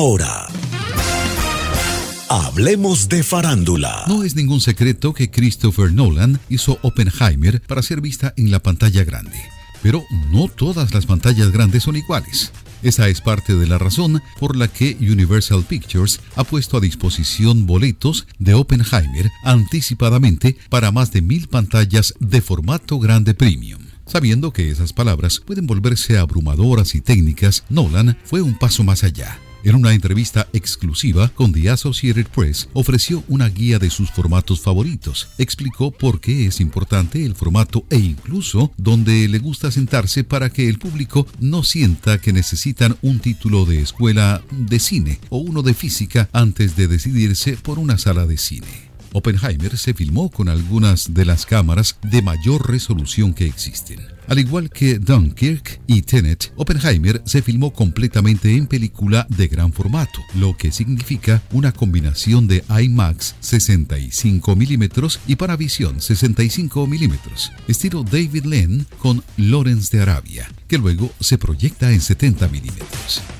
ahora. Hablemos de farándula. No es ningún secreto que Christopher Nolan hizo Oppenheimer para ser vista en la pantalla grande. Pero no todas las pantallas grandes son iguales. Esa es parte de la razón por la que Universal Pictures ha puesto a disposición boletos de Oppenheimer anticipadamente para más de mil pantallas de formato grande premium. Sabiendo que esas palabras pueden volverse abrumadoras y técnicas, Nolan fue un paso más allá en una entrevista exclusiva con The Associated Press, ofreció una guía de sus formatos favoritos, explicó por qué es importante el formato e incluso dónde le gusta sentarse para que el público no sienta que necesitan un título de escuela de cine o uno de física antes de decidirse por una sala de cine. Oppenheimer se filmó con algunas de las cámaras de mayor resolución que existen. Al igual que Dunkirk y Tenet, Oppenheimer se filmó completamente en película de gran formato, lo que significa una combinación de IMAX 65 mm y Paravisión 65 mm, estilo David Lean con Lawrence de Arabia, que luego se proyecta en 70 mm.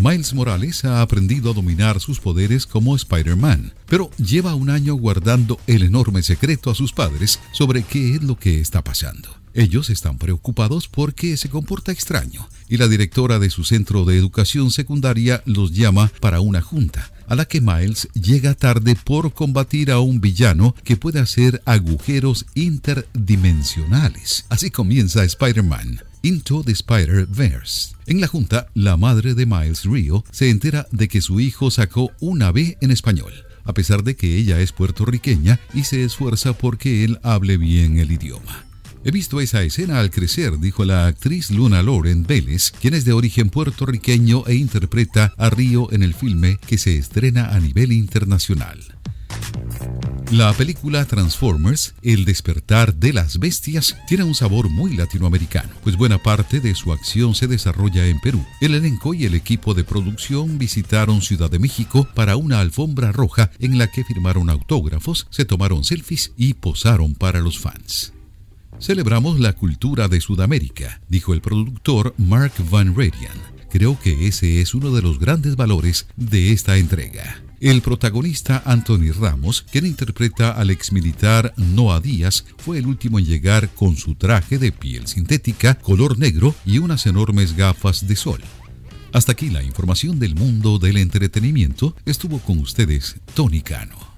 Miles Morales ha aprendido a dominar sus poderes como Spider-Man, pero lleva un año guardando el enorme secreto a sus padres sobre qué es lo que está pasando. Ellos están preocupados porque se comporta extraño y la directora de su centro de educación secundaria los llama para una junta, a la que Miles llega tarde por combatir a un villano que puede hacer agujeros interdimensionales. Así comienza Spider-Man. Into the Spider-Verse. En la junta, la madre de Miles Rio se entera de que su hijo sacó una B en español, a pesar de que ella es puertorriqueña y se esfuerza porque él hable bien el idioma. He visto esa escena al crecer, dijo la actriz Luna Loren Vélez, quien es de origen puertorriqueño e interpreta a Río en el filme que se estrena a nivel internacional. La película Transformers, El despertar de las bestias, tiene un sabor muy latinoamericano, pues buena parte de su acción se desarrolla en Perú. El elenco y el equipo de producción visitaron Ciudad de México para una alfombra roja en la que firmaron autógrafos, se tomaron selfies y posaron para los fans. Celebramos la cultura de Sudamérica, dijo el productor Mark Van Radian. Creo que ese es uno de los grandes valores de esta entrega. El protagonista Anthony Ramos, quien interpreta al exmilitar Noah Díaz, fue el último en llegar con su traje de piel sintética, color negro y unas enormes gafas de sol. Hasta aquí la información del mundo del entretenimiento. Estuvo con ustedes Tony Cano.